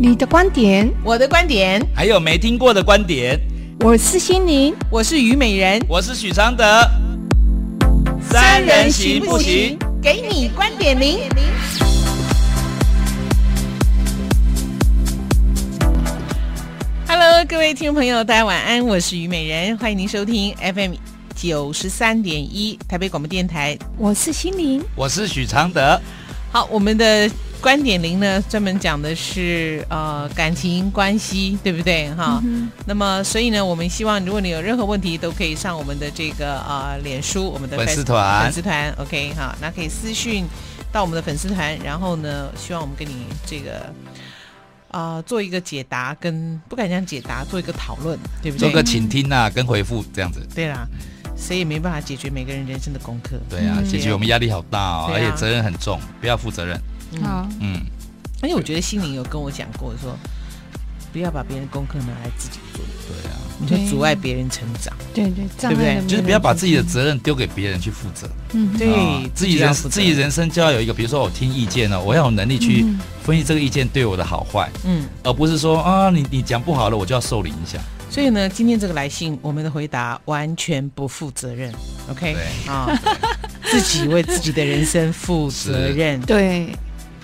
你的观点，我的观点，还有没听过的观点。我是心灵，我是虞美人，我是许常德。三人行不行？给你观点零。Hello，各位听众朋友，大家晚安，我是虞美人，欢迎您收听 FM 九十三点一台北广播电台。我是心灵，我是许常德。好，我们的。观点零呢，专门讲的是呃感情关系，对不对哈？嗯、那么所以呢，我们希望如果你有任何问题，都可以上我们的这个呃脸书，我们的粉丝团，粉丝团，OK 哈，那可以私讯到我们的粉丝团，然后呢，希望我们跟你这个啊、呃、做一个解答，跟不敢讲解答，做一个讨论，对不对？做个倾听啊，跟回复这样子。对啦，谁也没办法解决每个人人生的功课。对啊，解决我们压力好大哦，而且责任很重，不要负责任。好，嗯，而且我觉得心灵有跟我讲过说，不要把别人功课拿来自己做，对啊，你就阻碍别人成长，对对，对不对？就是不要把自己的责任丢给别人去负责，嗯，对，自己人自己人生就要有一个，比如说我听意见了，我要有能力去分析这个意见对我的好坏，嗯，而不是说啊，你你讲不好了，我就要受你影响。所以呢，今天这个来信，我们的回答完全不负责任，OK？啊，自己为自己的人生负责任，对。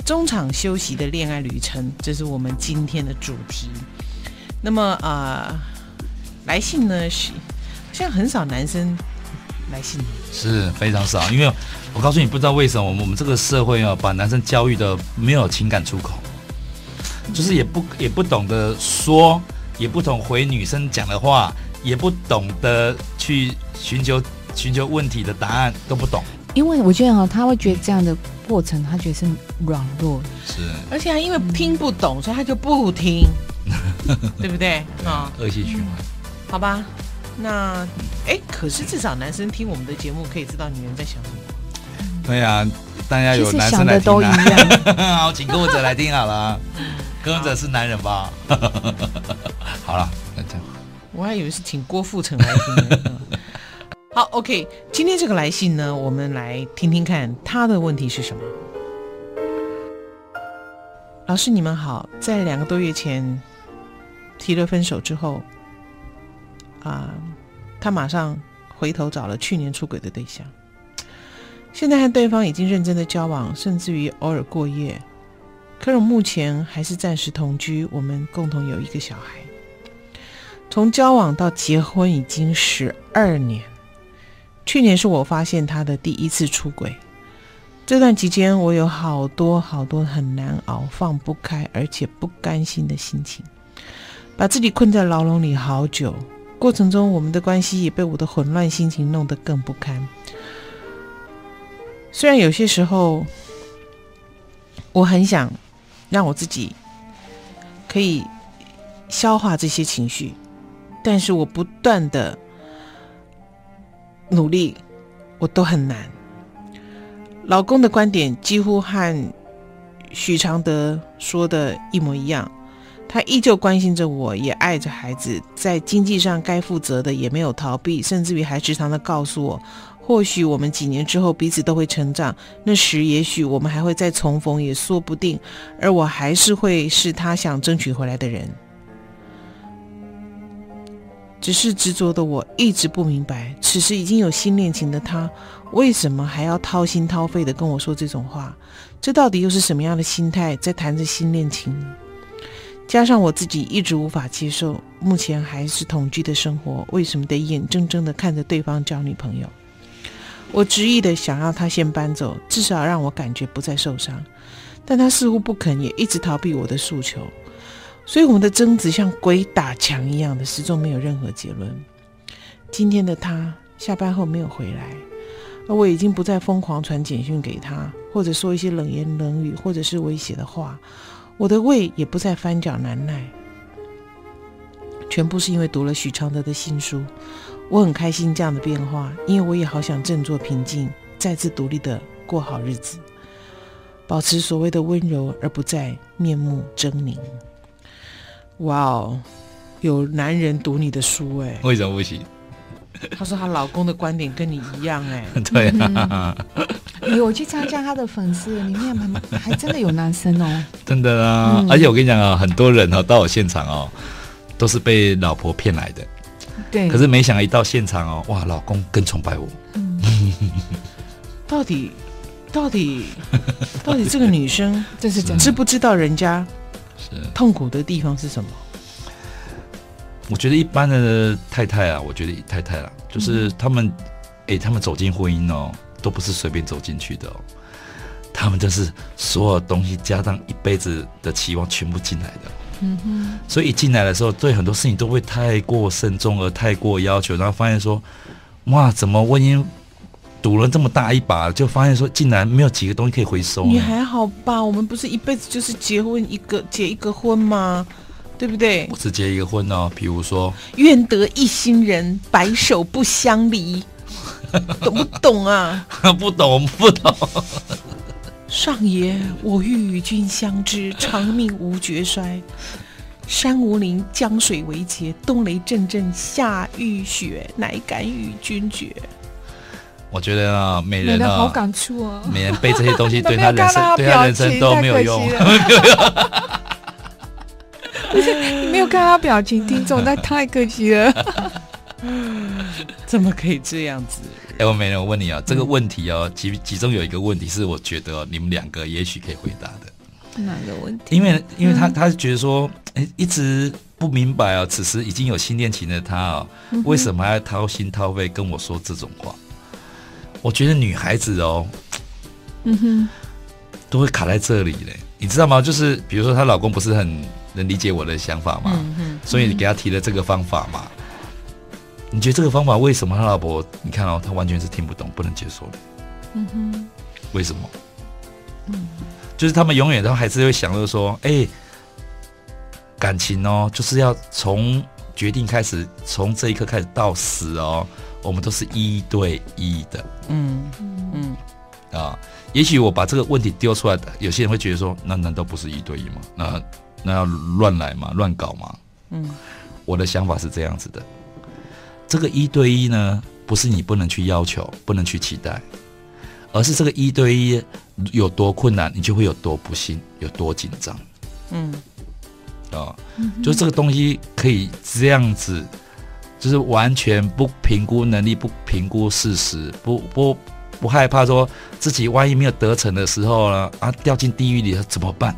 中场休息的恋爱旅程，这是我们今天的主题。那么啊、来信呢是现在很少男生来信，是非常少。因为我告诉你，不知道为什么我们我们这个社会啊，把男生教育的没有情感出口，就是也不也不懂得说，也不懂回女生讲的话，也不懂得去寻求寻求问题的答案，都不懂。因为我觉得哈，他会觉得这样的。过程他觉得是软弱，是，而且他因为听不懂，嗯、所以他就不听，对不对？啊，恶性循环。好吧，那哎，可是至少男生听我们的节目可以知道女人在想什么。对呀、啊，大家有男生来听啊。好，请跟我者来听好了。柯文哲是男人吧？好了，那这样。我还以为是请郭富城来听。好，OK，今天这个来信呢，我们来听听看他的问题是什么。老师，你们好，在两个多月前提了分手之后，啊，他马上回头找了去年出轨的对象，现在和对方已经认真的交往，甚至于偶尔过夜，可是目前还是暂时同居，我们共同有一个小孩，从交往到结婚已经十二年。去年是我发现他的第一次出轨，这段期间我有好多好多很难熬、放不开，而且不甘心的心情，把自己困在牢笼里好久。过程中，我们的关系也被我的混乱心情弄得更不堪。虽然有些时候，我很想让我自己可以消化这些情绪，但是我不断的。努力，我都很难。老公的观点几乎和许常德说的一模一样，他依旧关心着我，也爱着孩子，在经济上该负责的也没有逃避，甚至于还时常的告诉我，或许我们几年之后彼此都会成长，那时也许我们还会再重逢，也说不定。而我还是会是他想争取回来的人。只是执着的我一直不明白，此时已经有新恋情的他，为什么还要掏心掏肺的跟我说这种话？这到底又是什么样的心态在谈着新恋情呢？加上我自己一直无法接受，目前还是同居的生活，为什么得眼睁睁的看着对方交女朋友？我执意的想要他先搬走，至少让我感觉不再受伤，但他似乎不肯，也一直逃避我的诉求。所以我们的争执像鬼打墙一样的，始终没有任何结论。今天的他下班后没有回来，而我已经不再疯狂传简讯给他，或者说一些冷言冷语，或者是威胁的话。我的胃也不再翻搅难耐，全部是因为读了许常德的新书。我很开心这样的变化，因为我也好想振作平静，再次独立的过好日子，保持所谓的温柔，而不再面目狰狞。哇哦，有男人读你的书哎？为什么不行？她说她老公的观点跟你一样哎。对啊，哎，我去参加她的粉丝里面还还真的有男生哦，真的啊！嗯、而且我跟你讲啊，很多人哦到我现场哦，都是被老婆骗来的。对。可是没想到一到现场哦，哇，老公更崇拜我。嗯。到底，到底，到底这个 女生这是知不知道人家是痛苦的地方是什么？我觉得一般的太太啊，我觉得太太啊，就是他们，哎、嗯，他们走进婚姻哦，都不是随便走进去的哦，他们就是所有东西加上一辈子的期望全部进来的。嗯哼。所以一进来的时候，对很多事情都会太过慎重而太过要求，然后发现说，哇，怎么婚姻赌了这么大一把，就发现说，竟然没有几个东西可以回收。你还好吧？我们不是一辈子就是结婚一个结一个婚吗？对不对？我只结一个婚哦，比如说“愿得一心人，白首不相离”，懂不懂啊？不懂，不懂。上爷，我欲与君相知，长命无绝衰。山无陵，江水为竭，冬雷阵阵，夏雨雪，乃敢与君绝。我觉得啊，美人啊，好感触啊，美人背这些东西 对他人生，对他人生都 没有用。不是你没有看他表情，听众那太可惜了。怎么可以这样子？哎，我美人，我问你啊，这个问题哦，其其中有一个问题是，我觉得你们两个也许可以回答的。哪个问题？因为因为他他是觉得说，哎，一直不明白啊，此时已经有新恋情的他啊，为什么还要掏心掏肺跟我说这种话？我觉得女孩子哦，嗯哼，都会卡在这里嘞，你知道吗？就是比如说她老公不是很。能理解我的想法嘛？嗯嗯、所以你给她提了这个方法嘛？嗯、你觉得这个方法为什么她老婆？你看哦，她完全是听不懂、不能接受的。嗯哼，为什么？嗯，就是他们永远都还是会想着说，哎、欸，感情哦，就是要从决定开始，从这一刻开始到死哦，我们都是一对一的。嗯嗯啊，也许我把这个问题丢出来的，有些人会觉得说，那难道不是一对一吗？那那要乱来吗？乱搞吗？嗯，我的想法是这样子的，这个一对一呢，不是你不能去要求，不能去期待，而是这个一对一有多困难，你就会有多不幸，有多紧张。嗯，啊、就这个东西可以这样子，就是完全不评估能力，不评估事实，不不不害怕说自己万一没有得逞的时候呢，啊，掉进地狱里了怎么办？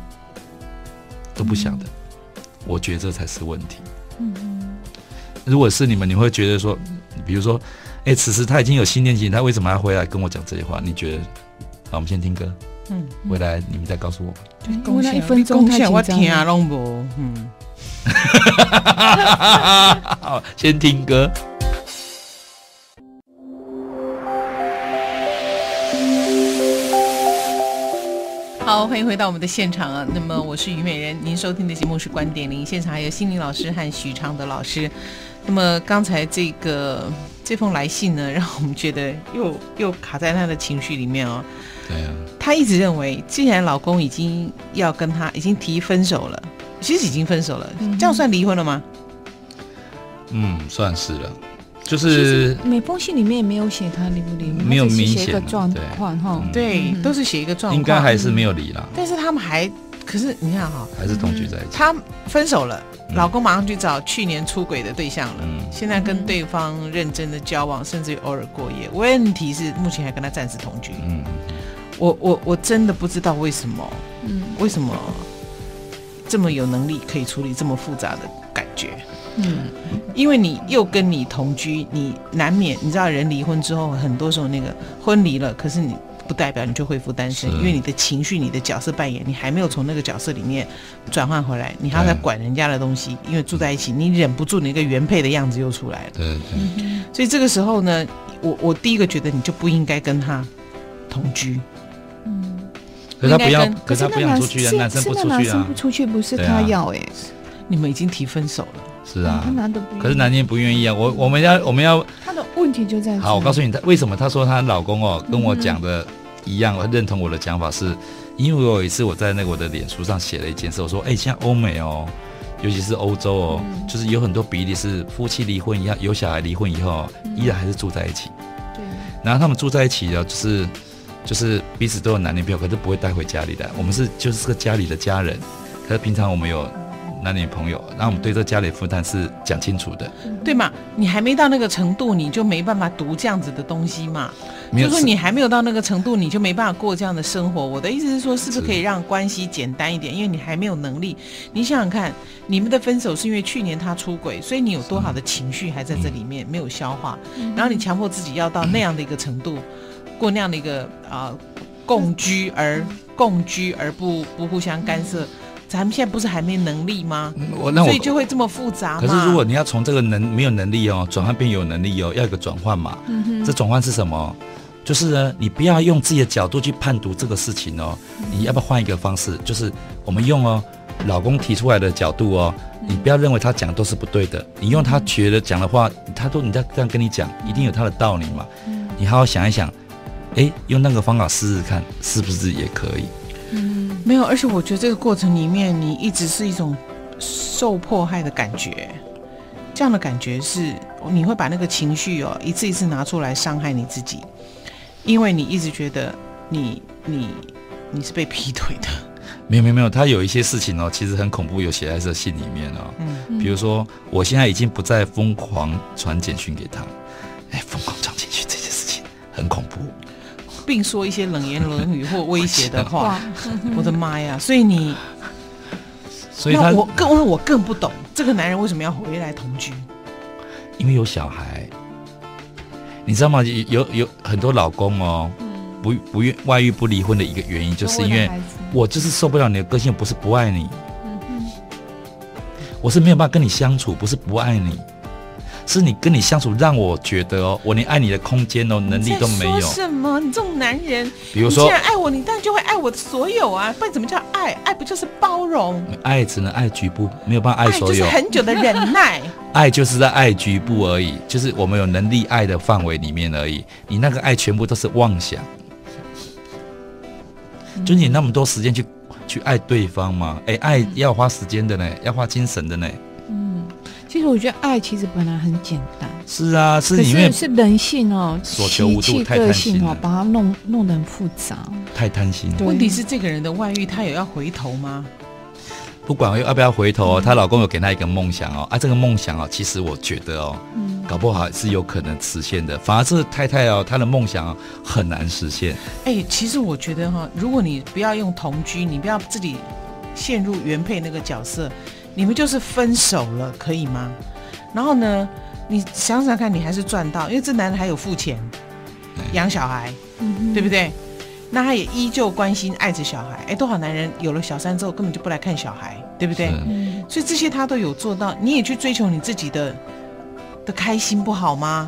都不想的，我觉得这才是问题。嗯哼，如果是你们，你会觉得说，比如说，哎，此时他已经有新恋情，他为什么还回来跟我讲这些话？你觉得？好，我们先听歌。嗯，回来你们再告诉我。因为那一分钟太紧张听啊。嗯。好，先听歌。好，欢迎回到我们的现场啊！那么我是虞美人，您收听的节目是《观点零》，现场还有心灵老师和许昌的老师。那么刚才这个这封来信呢，让我们觉得又又卡在他的情绪里面哦。对啊。他一直认为，既然老公已经要跟他已经提分手了，其实已经分手了，这样算离婚了吗？嗯，算是了。就是每封信里面也没有写他离不离，没有明显的状况哈，对，都是写一个状况，应该还是没有离啦。但是他们还，可是你看哈，还是同居在一起。他分手了，老公马上去找去年出轨的对象了，现在跟对方认真的交往，甚至于偶尔过夜。问题是目前还跟他暂时同居。嗯，我我我真的不知道为什么，嗯，为什么这么有能力可以处理这么复杂的感觉。嗯，因为你又跟你同居，你难免你知道，人离婚之后，很多时候那个婚离了，可是你不代表你就恢复单身，因为你的情绪、你的角色扮演，你还没有从那个角色里面转换回来，你还要再管人家的东西，因为住在一起，你忍不住你那个原配的样子又出来了。对对。所以这个时候呢，我我第一个觉得你就不应该跟他同居。嗯。可是他不要，可是他不想出去啊，男生不出去啊。男生不出去不是他要哎、欸，你们已经提分手了。是啊，可是男人不愿意啊。我我们要我们要他的问题就在。好，我告诉你，他为什么他说她老公哦跟我讲的一样，认同我的讲法，是因为我有一次我在那个我的脸书上写了一件事，我说，哎，像欧美哦，尤其是欧洲哦，就是有很多比例是夫妻离婚以后有小孩离婚以后，依然还是住在一起。对。然后他们住在一起的，就是就是彼此都有男女朋友，可是不会带回家里的。我们是就是个家里的家人，可是平常我们有。男女朋友，那我们对这家里负担是讲清楚的，对嘛？你还没到那个程度，你就没办法读这样子的东西嘛。就是说你还没有到那个程度，你就没办法过这样的生活。我的意思是说，是不是可以让关系简单一点？因为你还没有能力。你想想看，你们的分手是因为去年他出轨，所以你有多少的情绪还在这里面没有消化？然后你强迫自己要到那样的一个程度，过那样的一个啊、呃、共居而共居而不不互相干涉。咱们现在不是还没能力吗？我那我所以就会这么复杂。可是如果你要从这个能没有能力哦，转换变有能力哦，要一个转换嘛。嗯哼。这转换是什么？就是呢，你不要用自己的角度去判读这个事情哦。你要不要换一个方式？就是我们用哦，老公提出来的角度哦，你不要认为他讲的都是不对的。你用他觉得讲的话，他都你在这样跟你讲，一定有他的道理嘛。你好好想一想，哎，用那个方法试试看，是不是也可以？嗯没有，而且我觉得这个过程里面，你一直是一种受迫害的感觉，这样的感觉是你会把那个情绪哦一次一次拿出来伤害你自己，因为你一直觉得你你你是被劈腿的。没有没有没有，他有一些事情哦，其实很恐怖，有写在这信里面哦。嗯，比如说我现在已经不再疯狂传简讯给他，哎，疯狂传简讯这件事情很恐怖。并说一些冷言冷语或威胁的话，我的妈呀！所以你，所以他我更我更不懂这个男人为什么要回来同居，因为有小孩，你知道吗？有有有很多老公哦，不不愿外遇不离婚的一个原因，就是因为我就是受不了你的个性，不是不爱你，我是没有办法跟你相处，不是不爱你。是你跟你相处，让我觉得哦，我连爱你的空间哦，能力都没有。什么？你这种男人，比如说，既然爱我，你当然就会爱我的所有啊！不然怎么叫爱？爱不就是包容？爱只能爱局部，没有办法爱所有。就是很久的忍耐。爱就是在爱局部而已，就是我们有能力爱的范围里面而已。你那个爱全部都是妄想，嗯、就你那么多时间去去爱对方吗？哎，爱要花时间的呢，要花精神的呢。其实我觉得爱其实本来很简单，是啊，是因为是人性哦，所求无度，太贪心哦，把它弄弄得很复杂，太贪心。问题是这个人的外遇，他有要回头吗？不管要不要回头，她、嗯、老公有给她一个梦想哦，啊，这个梦想哦，其实我觉得哦，嗯，搞不好是有可能实现的。反而是太太哦，她的梦想很难实现。哎，其实我觉得哈，如果你不要用同居，你不要自己陷入原配那个角色。你们就是分手了，可以吗？然后呢，你想想看，你还是赚到，因为这男人还有付钱养小孩，嗯、对不对？那他也依旧关心爱着小孩。哎，多少男人有了小三之后根本就不来看小孩，对不对？所以这些他都有做到。你也去追求你自己的的开心，不好吗？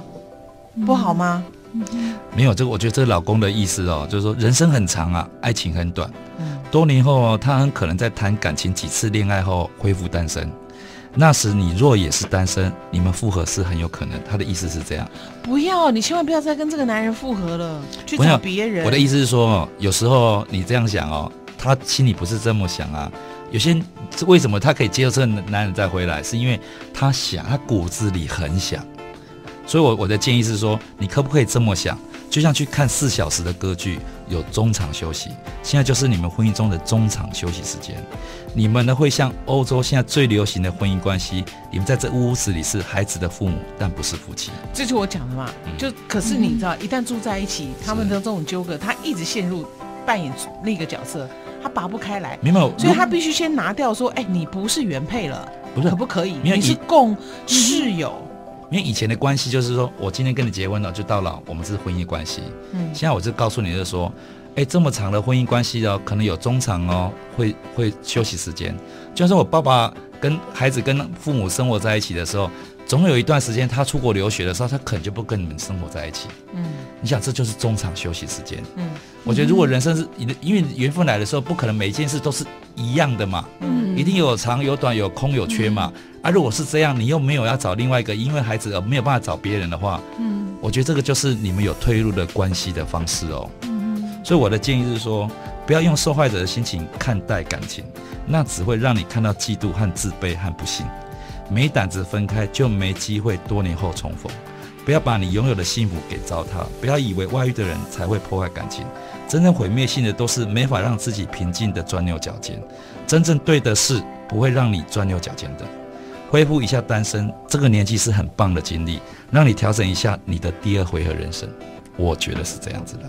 不好吗？嗯、没有这个，我觉得这个老公的意思哦，就是说人生很长啊，爱情很短。多年后，他很可能在谈感情几次恋爱后恢复单身。那时你若也是单身，你们复合是很有可能。他的意思是这样。不要，你千万不要再跟这个男人复合了，去找别人。我的意思是说，有时候你这样想哦，他心里不是这么想啊。有些为什么他可以接受这个男人再回来，是因为他想，他骨子里很想。所以我我的建议是说，你可不可以这么想？就像去看四小时的歌剧，有中场休息。现在就是你们婚姻中的中场休息时间。你们呢会像欧洲现在最流行的婚姻关系，你们在这屋子里是孩子的父母，但不是夫妻。这就是我讲的嘛。就可是你知道，一旦住在一起，他们的这种纠葛，他一直陷入扮演那个角色，他拔不开来。明白。所以他必须先拿掉说，哎，你不是原配了，不是，可不可以？你是共室友。因为以前的关系就是说，我今天跟你结婚了，就到老，我们是婚姻关系。嗯，现在我就告诉你，就是说，哎，这么长的婚姻关系哦，可能有中场哦，会会休息时间。就像是我爸爸跟孩子跟父母生活在一起的时候，总有一段时间他出国留学的时候，他可能就不跟你们生活在一起。嗯，你想，这就是中场休息时间。嗯，我觉得如果人生是你的，因为缘分来的时候，不可能每一件事都是一样的嘛。嗯，一定有长有短，有空有缺嘛。嗯啊，如果是这样，你又没有要找另外一个，因为孩子而没有办法找别人的话，嗯，我觉得这个就是你们有退路的关系的方式哦。嗯，所以我的建议是说，不要用受害者的心情看待感情，那只会让你看到嫉妒和自卑和不幸。没胆子分开，就没机会多年后重逢。不要把你拥有的幸福给糟蹋，不要以为外遇的人才会破坏感情，真正毁灭性的都是没法让自己平静的钻牛角尖。真正对的事不会让你钻牛角尖的。恢复一下单身，这个年纪是很棒的经历，让你调整一下你的第二回合人生。我觉得是这样子的。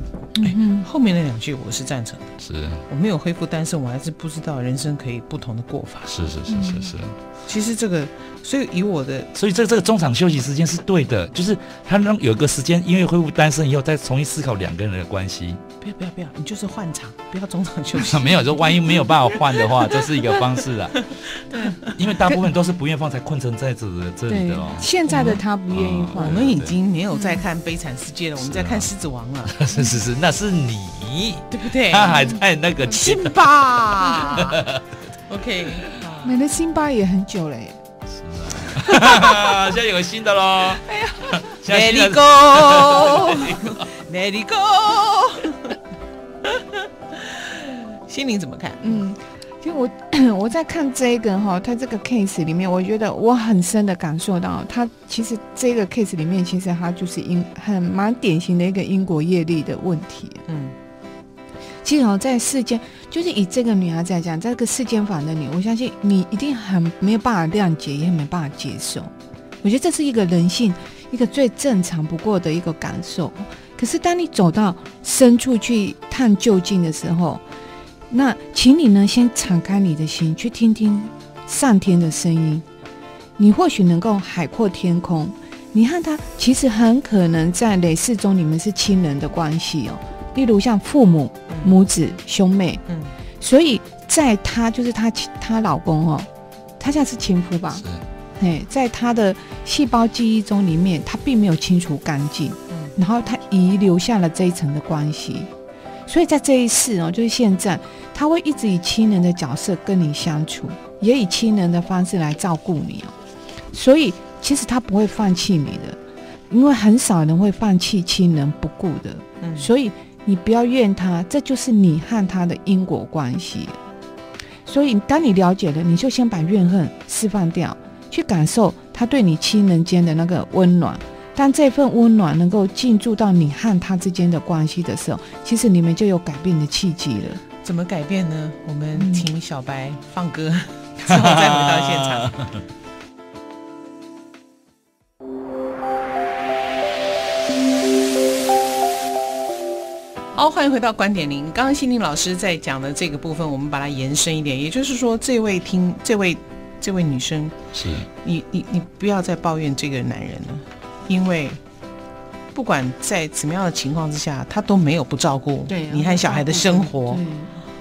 哎、嗯，后面那两句我是赞成的。是，我没有恢复单身，我还是不知道人生可以不同的过法。是是是是是。嗯、其实这个，所以以我的，所以这这个中场休息时间是对的，就是他让有个时间，因为恢复单身以后再重新思考两个人的关系。不要不要不要，你就是换场，不要中场休息。没有，就万一没有办法换的话，这是一个方式啊。对，因为大部分都是不愿意放，才困成在这的这里的哦。现在的他不愿意换，我们已经没有在看《悲惨世界》了，我们在看《狮子王》了。是是是，那是你，对不对？他还在那个辛巴。OK，没了辛巴也很久了耶。是啊，现在有个新的喽。哎呀，Let it go，Let it go。心灵怎么看？嗯，就我 我在看这个哈，他这个 case 里面，我觉得我很深的感受到，他其实这个 case 里面，其实他就是因很蛮典型的一个因果业力的问题。嗯，其实哦，在世间，就是以这个女孩子来讲，在这个世间法的你，我相信你一定很没有办法谅解，也很没办法接受。我觉得这是一个人性，一个最正常不过的一个感受。可是当你走到深处去探究竟的时候，那，请你呢，先敞开你的心，去听听上天的声音。你或许能够海阔天空。你和他其实很可能在累世中，你们是亲人的关系哦。例如像父母、母子、兄妹。嗯。所以在他就是他他老公哦，他现在是情夫吧？是。嘿，在他的细胞记忆中里面，他并没有清除干净。嗯。然后他遗留下了这一层的关系。所以在这一世哦，就是现在，他会一直以亲人的角色跟你相处，也以亲人的方式来照顾你哦。所以其实他不会放弃你的，因为很少人会放弃亲人不顾的。嗯，所以你不要怨他，这就是你和他的因果关系。所以当你了解了，你就先把怨恨释放掉，去感受他对你亲人间的那个温暖。当这份温暖能够进驻到你和他之间的关系的时候，其实你们就有改变的契机了。怎么改变呢？我们请小白放歌，嗯、之后再回到现场。好，欢迎回到观点零。刚刚心灵老师在讲的这个部分，我们把它延伸一点，也就是说，这位听这位这位女生，是你你你不要再抱怨这个男人了。因为不管在怎么样的情况之下，他都没有不照顾你和小孩的生活。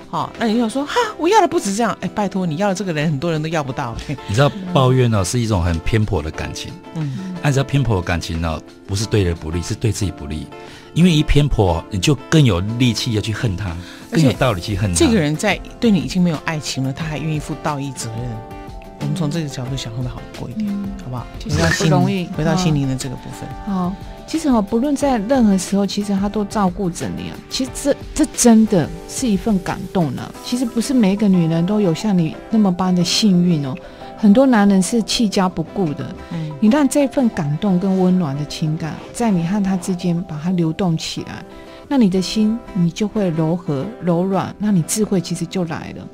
好，那你就说哈，我要的不止这样。哎，拜托，你要的这个人，很多人都要不到。你知道抱怨呢、哦、是一种很偏颇的感情。嗯，按照偏颇的感情呢，不是对人不利，是对自己不利。因为一偏颇，你就更有力气要去恨他，更有道理去恨他。这个人在对你已经没有爱情了，他还愿意负道义责任。我们从这个角度想，会不会好过一点？嗯、好不好？其实不容易，回到心灵的这个部分。好，其实哦，不论在任何时候，其实他都照顾着你啊。其实这这真的是一份感动呢、啊。其实不是每一个女人都有像你那么般的幸运哦。很多男人是弃家不顾的。嗯，你让这份感动跟温暖的情感，在你和他之间把它流动起来，那你的心你就会柔和柔软，那你智慧其实就来了。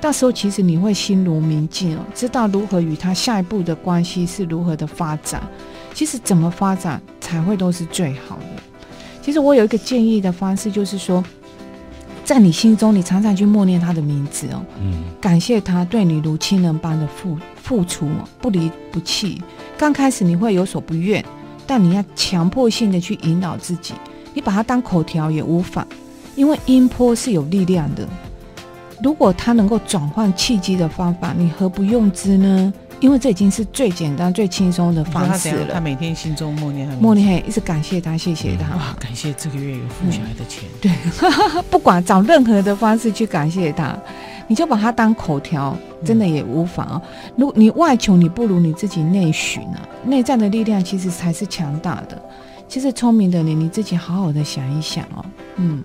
到时候其实你会心如明镜哦，知道如何与他下一步的关系是如何的发展。其实怎么发展才会都是最好的。其实我有一个建议的方式，就是说，在你心中你常常去默念他的名字哦，嗯，感谢他对你如亲人般的付付出，不离不弃。刚开始你会有所不愿，但你要强迫性的去引导自己，你把它当口条也无妨，因为音波是有力量的。如果他能够转换契机的方法，你何不用之呢？因为这已经是最简单、最轻松的方式了。他每天心中默念，默念，一直感谢他，谢谢他。哇，感谢这个月有付小孩的钱。对，不管找任何的方式去感谢他，你就把它当口条，真的也无妨哦。如你外求，你不如你自己内寻啊。内在的力量其实才是强大的。其实聪明的你，你自己好好的想一想哦。嗯，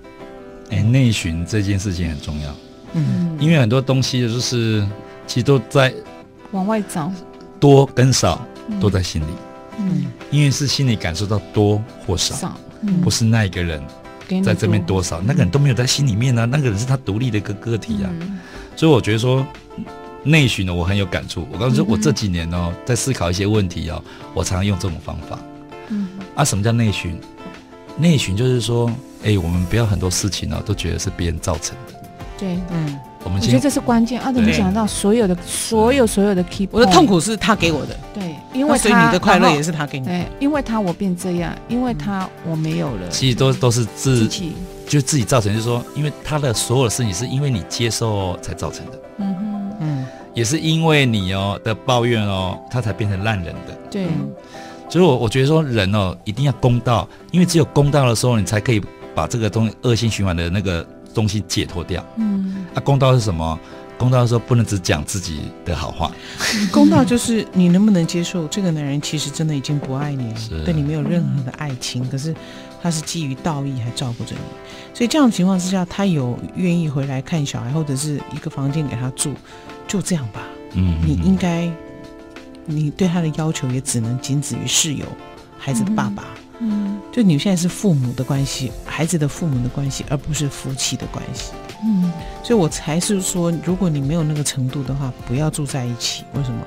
哎，内寻这件事情很重要。嗯，因为很多东西就是，其实都在往外找，多跟少都在心里。嗯，因为是心里感受到多或少，少嗯、不是那一个人在这边多少，那个人都没有在心里面呢、啊，那个人是他独立的一个个体啊。嗯所以我觉得说内寻呢，我很有感触。我告诉你说，我这几年哦，在思考一些问题哦，我常常用这种方法。嗯啊，什么叫内寻？内寻就是说，哎，我们不要很多事情呢、哦，都觉得是别人造成的。对，嗯，我们先我觉得这是关键。啊，怎么对。讲到所有的所有所有的 key，我的痛苦是他给我的，对，因为他所以你的快乐也是他给你的。对，因为他我变这样，因为他我没有了，其实都都是自自己，就自己造成，就是说，因为他的所有的事情是因为你接受才造成的，嗯哼，嗯。也是因为你哦的抱怨哦，他才变成烂人的。对，嗯。所以我我觉得说人哦一定要公道，因为只有公道的时候，你才可以把这个东西恶性循环的那个东西解脱掉。嗯，啊，公道是什么？公道的时候不能只讲自己的好话，公道就是你能不能接受这个男人其实真的已经不爱你了，对你没有任何的爱情，可是他是基于道义还照顾着你，所以这样的情况之下，他有愿意回来看小孩，或者是一个房间给他住，就这样吧。嗯，你应该，你对他的要求也只能仅止于室友、孩子的爸爸。嗯就你现在是父母的关系，孩子的父母的关系，而不是夫妻的关系。嗯，所以我才是说，如果你没有那个程度的话，不要住在一起。为什么？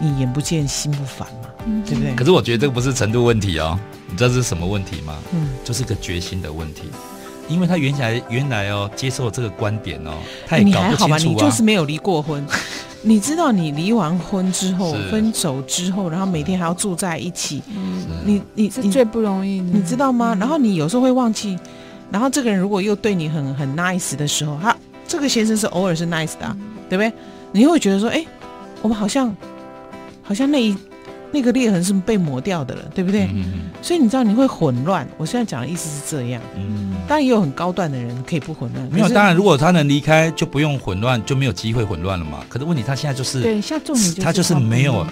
你眼不见心不烦嘛，嗯对不对？可是我觉得这个不是程度问题哦，你知道这是什么问题吗？嗯，就是个决心的问题，因为他原来原来哦接受这个观点哦，他也搞你还好吧？不清楚啊。你就是没有离过婚。你知道，你离完婚之后，分手之后，然后每天还要住在一起，嗯，你你最不容易的，你知道吗？嗯然后你有时候会忘记，然后这个人如果又对你很很 nice 的时候，他这个先生是偶尔是 nice 的、啊，对不对？你会觉得说，哎，我们好像好像那一那个裂痕是被磨掉的了，对不对？嗯所以你知道你会混乱。我现在讲的意思是这样，嗯，当然也有很高段的人可以不混乱，没有，当然如果他能离开，就不用混乱，就没有机会混乱了嘛。可是问题他现在就是，对，像重点他就是没有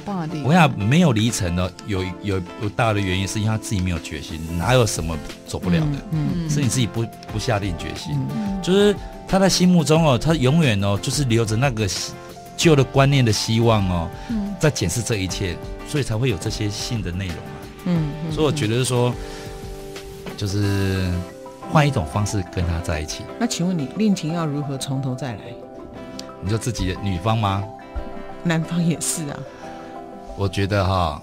我想没有离成的，有有有大的原因是因为他自己没有决心，哪有什么走不了的？嗯是你自己不不下定决心，就是他在心目中哦，他永远哦就是留着那个希旧的观念的希望哦，嗯在检视这一切，所以才会有这些信的内容啊。嗯嗯所以我觉得说，就是换一种方式跟他在一起。那请问你恋情要如何从头再来？你说自己的女方吗？男方也是啊，我觉得哈，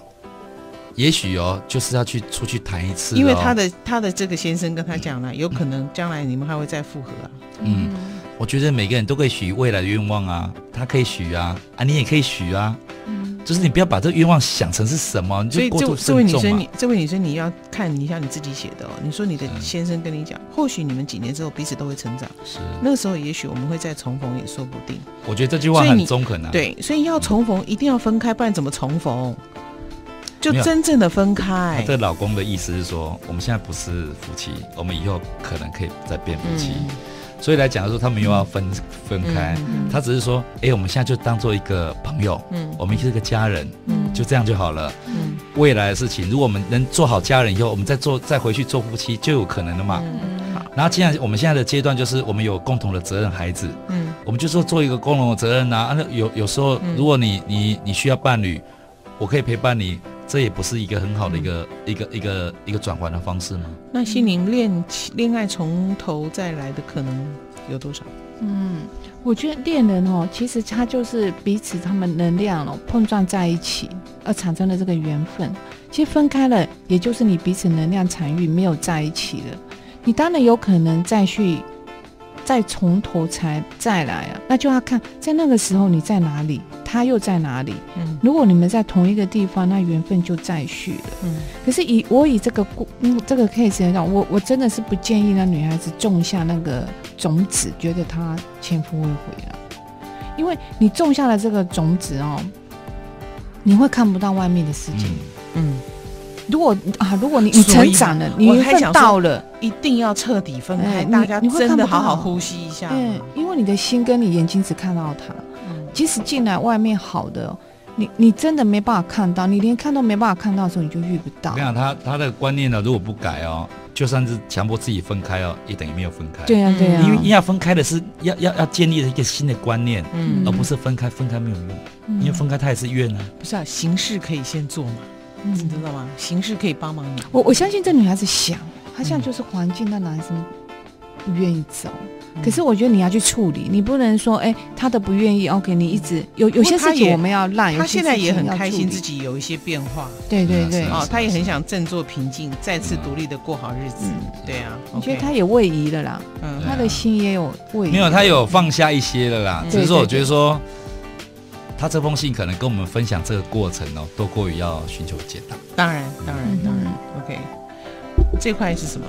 也许哦，就是要去出去谈一次、哦，因为他的他的这个先生跟他讲了，有可能将来你们还会再复合啊。嗯，我觉得每个人都可以许未来的愿望啊，他可以许啊，啊，你也可以许啊，嗯就是你不要把这个愿望想成是什么，你所以就过度这这位女生。你这位女生你要看一下你自己写的哦。你说你的先生跟你讲，或许你们几年之后彼此都会成长，是，那个时候也许我们会再重逢也说不定。我觉得这句话很中肯啊。，对，所以要重逢一定要分开，不然怎么重逢？就真正的分她开。这个老公的意思是说，我们现在不是夫妻，我们以后可能可以再变夫妻。嗯所以来讲的时候，他们又要分分开。嗯他只是说，哎，我们现在就当做一个朋友，嗯我们是个家人，嗯就这样就好了。嗯未来的事情，如果我们能做好家人以后，我们再做再回去做夫妻就有可能了嘛。嗯好然后既然我们现在的阶段就是我们有共同的责任，孩子，嗯我们就说做一个共同的责任啊。啊那有有时候嗯，如果你你你需要伴侣，我可以陪伴你，这也不是一个很好的一个、嗯一个一个一个转换的方式吗？那心灵恋情恋爱从头再来的可能有多少？嗯，我觉得恋人哦，其实他就是彼此他们能量哦碰撞在一起，而产生的这个缘分。其实分开了，也就是你彼此能量场域没有在一起了。你当然有可能再去，再从头才再来啊，那就要看在那个时候你在哪里，他又在哪里。嗯如果你们在同一个地方，那缘分就再续了。嗯可是以我以这个故嗯这个 case 来讲，我我真的是不建议那女孩子种下那个种子，觉得她前夫会回来，因为你种下了这个种子哦，你会看不到外面的世界。嗯，嗯，如果啊，如果你你成长了，你缘分我还想到了，一定要彻底分开，哎大家你会真的看好好呼吸一下。嗯，因为你的心跟你眼睛只看到他，嗯即使进来外面好的哦，你你真的没办法看到，你连看都没办法看到的时候，你就遇不到我跟你。讲，他他的观念呢，如果不改哦，就算是强迫自己分开哦，也等于没有分开。对呀、啊、对呀、因为要分开的是要要要建立一个新的观念，嗯而不是分开，分开没有用，嗯因为分开他也是怨啊。不是啊，形式可以先做嘛，你知道吗？形式可以帮忙你。我我相信这女孩子想她现在就是环境让男生不愿意走。可是我觉得你要去处理，你不能说，哎，他的不愿意，OK，你一直有有些事情我们要让。他现在也很开心自己有一些变化，对对对，哦，他也很想振作平静，再次独立的过好日子。对啊，我觉得他也位移了啦，嗯，他的心也有位移。没有，他有放下一些了啦。只是说，我觉得说，他这封信可能跟我们分享这个过程哦，多过于要寻求解答。当然，当然，当然，OK。这块是什么？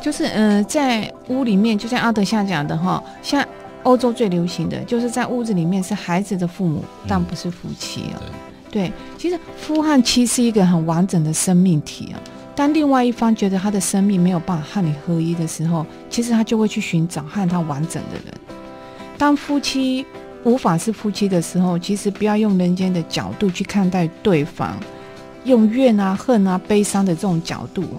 就是嗯、呃，在屋里面，就像阿德夏讲的哈，像欧洲最流行的就是在屋子里面是孩子的父母，但不是夫妻啊。对，其实夫和妻是一个很完整的生命体啊。当另外一方觉得他的生命没有办法和你合一的时候，其实他就会去寻找和他完整的人。当夫妻无法是夫妻的时候，其实不要用人间的角度去看待对方，用怨啊、恨啊、悲伤的这种角度啊。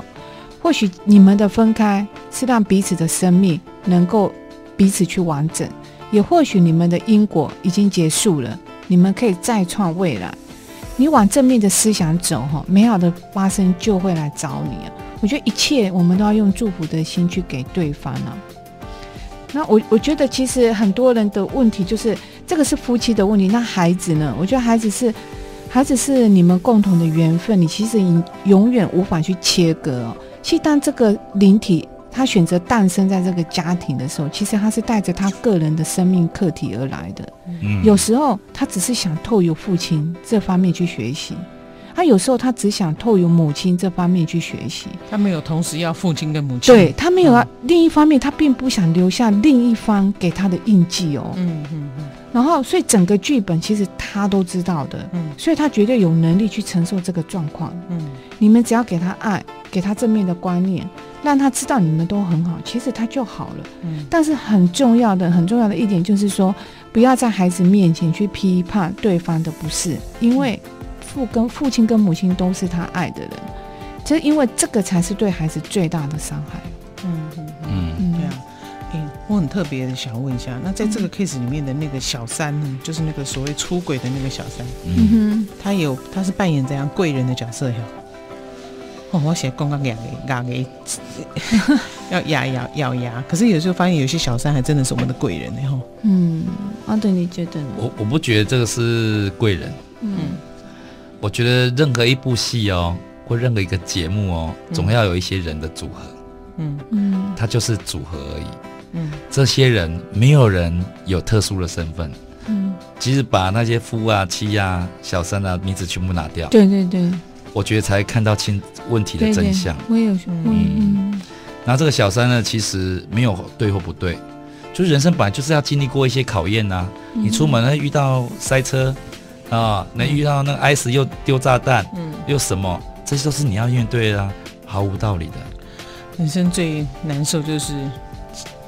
或许你们的分开是让彼此的生命能够彼此去完整，也或许你们的因果已经结束了，你们可以再创未来。你往正面的思想走，哈，美好的发生就会来找你啊！我觉得一切我们都要用祝福的心去给对方啊。那我我觉得其实很多人的问题就是这个是夫妻的问题，那孩子呢？我觉得孩子是孩子是你们共同的缘分，你其实永永远无法去切割哦。其实，当这个灵体他选择诞生在这个家庭的时候，其实他是带着他个人的生命课题而来的。嗯，有时候他只是想透由父亲这方面去学习，他有时候他只想透由母亲这方面去学习。他没有同时要父亲跟母亲，对，他没有啊。另一方面，他并不想留下另一方给他的印记哦。嗯嗯嗯。然后，所以整个剧本其实他都知道的。嗯，所以他绝对有能力去承受这个状况。嗯，你们只要给他爱。给他正面的观念，让他知道你们都很好，其实他就好了。嗯，但是很重要的、很重要的一点就是说，不要在孩子面前去批判对方的不是，因为父跟父亲跟母亲都是他爱的人，就因为这个才是对孩子最大的伤害。我很特别的想问一下，那在这个 case 里面的那个小三呢，就是那个所谓出轨的那个小三，嗯哼，他有他是扮演怎样贵人的角色呀？哦，我写刚刚两个两个要咬咬咬牙，可是有时候发现有些小三还真的是我们的贵人呢。哈。嗯，阿对，你觉得呢？我我不觉得这个是贵人。嗯，我觉得任何一部戏哦，或任何一个节目哦，总要有一些人的组合。嗯嗯，它就是组合而已。嗯，这些人没有人有特殊的身份。嗯，即使把那些夫啊、妻啊、小三啊名字全部拿掉。对对对。我觉得才看到清问题的真相。我也有说，嗯，然后这个小三呢，其实没有对或不对，就是人生本来就是要经历过一些考验呐、啊。嗯、你出门呢遇到塞车啊，能遇到那个 ICE 又丢炸弹，嗯，又什么，这些都是你要面对的、啊，毫无道理的。人生最难受就是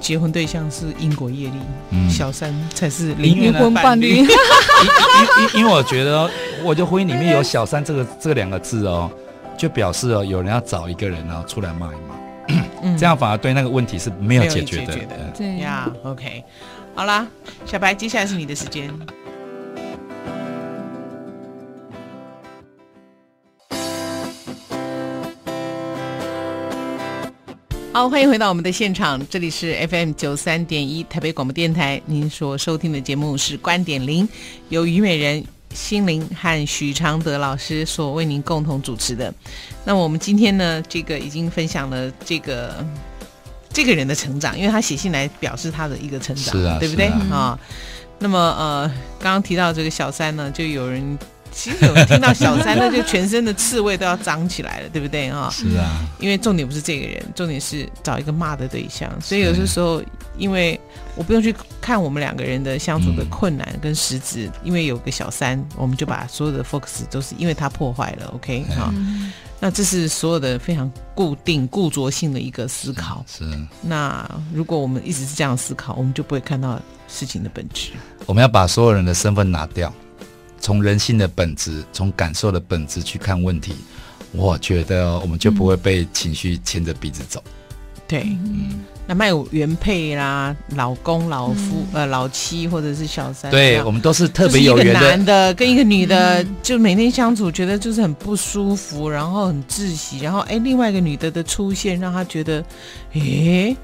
结婚对象是因果业力，嗯、小三才是灵魂伴侣。因因因为我觉得。我就婚姻里面有“小三”这个这两个字哦，就表示哦，有人要找一个人然后出来骂一骂，嗯、这样反而对那个问题是没有解决的。对呀，OK，好啦，小白，接下来是你的时间。好，欢迎回到我们的现场，这里是 FM 九三点一台北广播电台，您所收听的节目是《观点零》，由虞美人。心灵和许常德老师所为您共同主持的，那我们今天呢，这个已经分享了这个这个人的成长，因为他写信来表示他的一个成长，对不对啊？那么呃，刚刚提到这个小三呢，就有人。其实有听到小三，那就全身的刺猬都要长起来了，对不对啊？是啊，因为重点不是这个人，重点是找一个骂的对象。所以有些时候，因为我不用去看我们两个人的相处的困难跟实质，嗯、因为有个小三，我们就把所有的 focus 都是因为他破坏了。OK 哈、嗯，那这是所有的非常固定、固着性的一个思考。是。是那如果我们一直是这样思考，我们就不会看到事情的本质。我们要把所有人的身份拿掉。从人性的本质，从感受的本质去看问题，我觉得我们就不会被情绪牵着鼻子走。对，嗯。那么有原配啦、老公、老夫、呃老妻或者是小三，对，我们都是特别有缘的。男。的跟一个女的，就每天相处，觉得就是很不舒服，然后很窒息，然后哎，另外一个女的的出现，让他觉得，诶，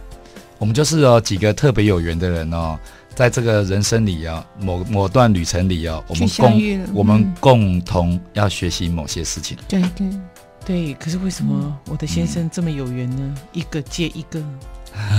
我们就是哦几个特别有缘的人哦，在这个人生里啊，某某段旅程里啊，我们共我们嗯共同要学习某些事情。对对，对，可是为什么我的先生这么有缘呢？一个接一个，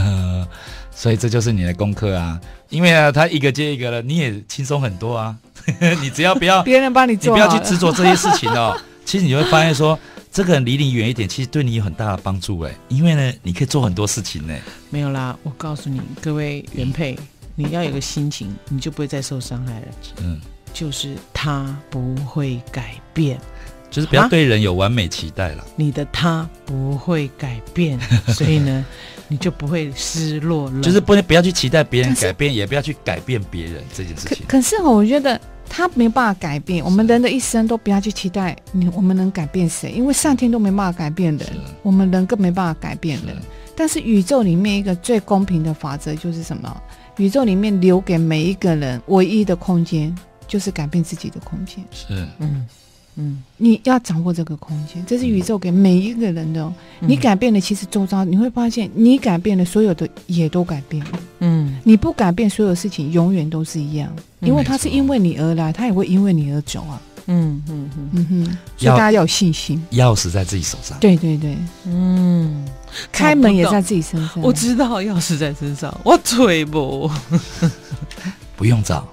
所以这就是你的功课啊，因为啊，他一个接一个了，你也轻松很多啊。你只要不要，别人帮你你不要去执着这些事情哦。其实你会发现说，这个人离你远一点，其实对你有很大的帮助哎，因为呢，你可以做很多事情呢。没有啦。我告诉你，各位原配，你要有个心情，你就不会再受伤害了。嗯，就是他不会改变，就是不要对人有完美期待了。你的他不会改变，所以呢，你就不会失落了。就是不能不要去期待别人改变，也不要去改变别人这件事情。可可是哦我觉得他没办法改变，我们人的一生都不要去期待你我们能改变谁，因为上天都没办法改变人，我们人更没办法改变人是。但是宇宙里面一个最公平的法则就是什么？宇宙里面留给每一个人唯一的空间，就是改变自己的空间。是，嗯嗯，你要掌握这个空间，这是宇宙给每一个人的哦。嗯你改变了，其实周遭你会发现，你改变了，所有的也都改变了。嗯你不改变，所有事情永远都是一样，因为它是因为你而来，它也会因为你而走啊。嗯嗯嗯嗯哼，所以大家要有信心。钥匙在自己手上。对对对，嗯，开门也在自己身上。我知道钥匙在身上，我腿不。不用找，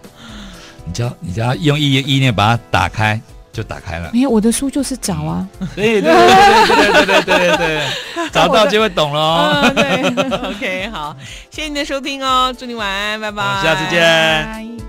你只要你只要用意意念把它打开，就打开了。没有我的书就是找啊。对对对对对对对对对，找到就会懂了哦。嗯，对，OK，好，谢谢你的收听哦，祝你晚安，拜拜，下次见拜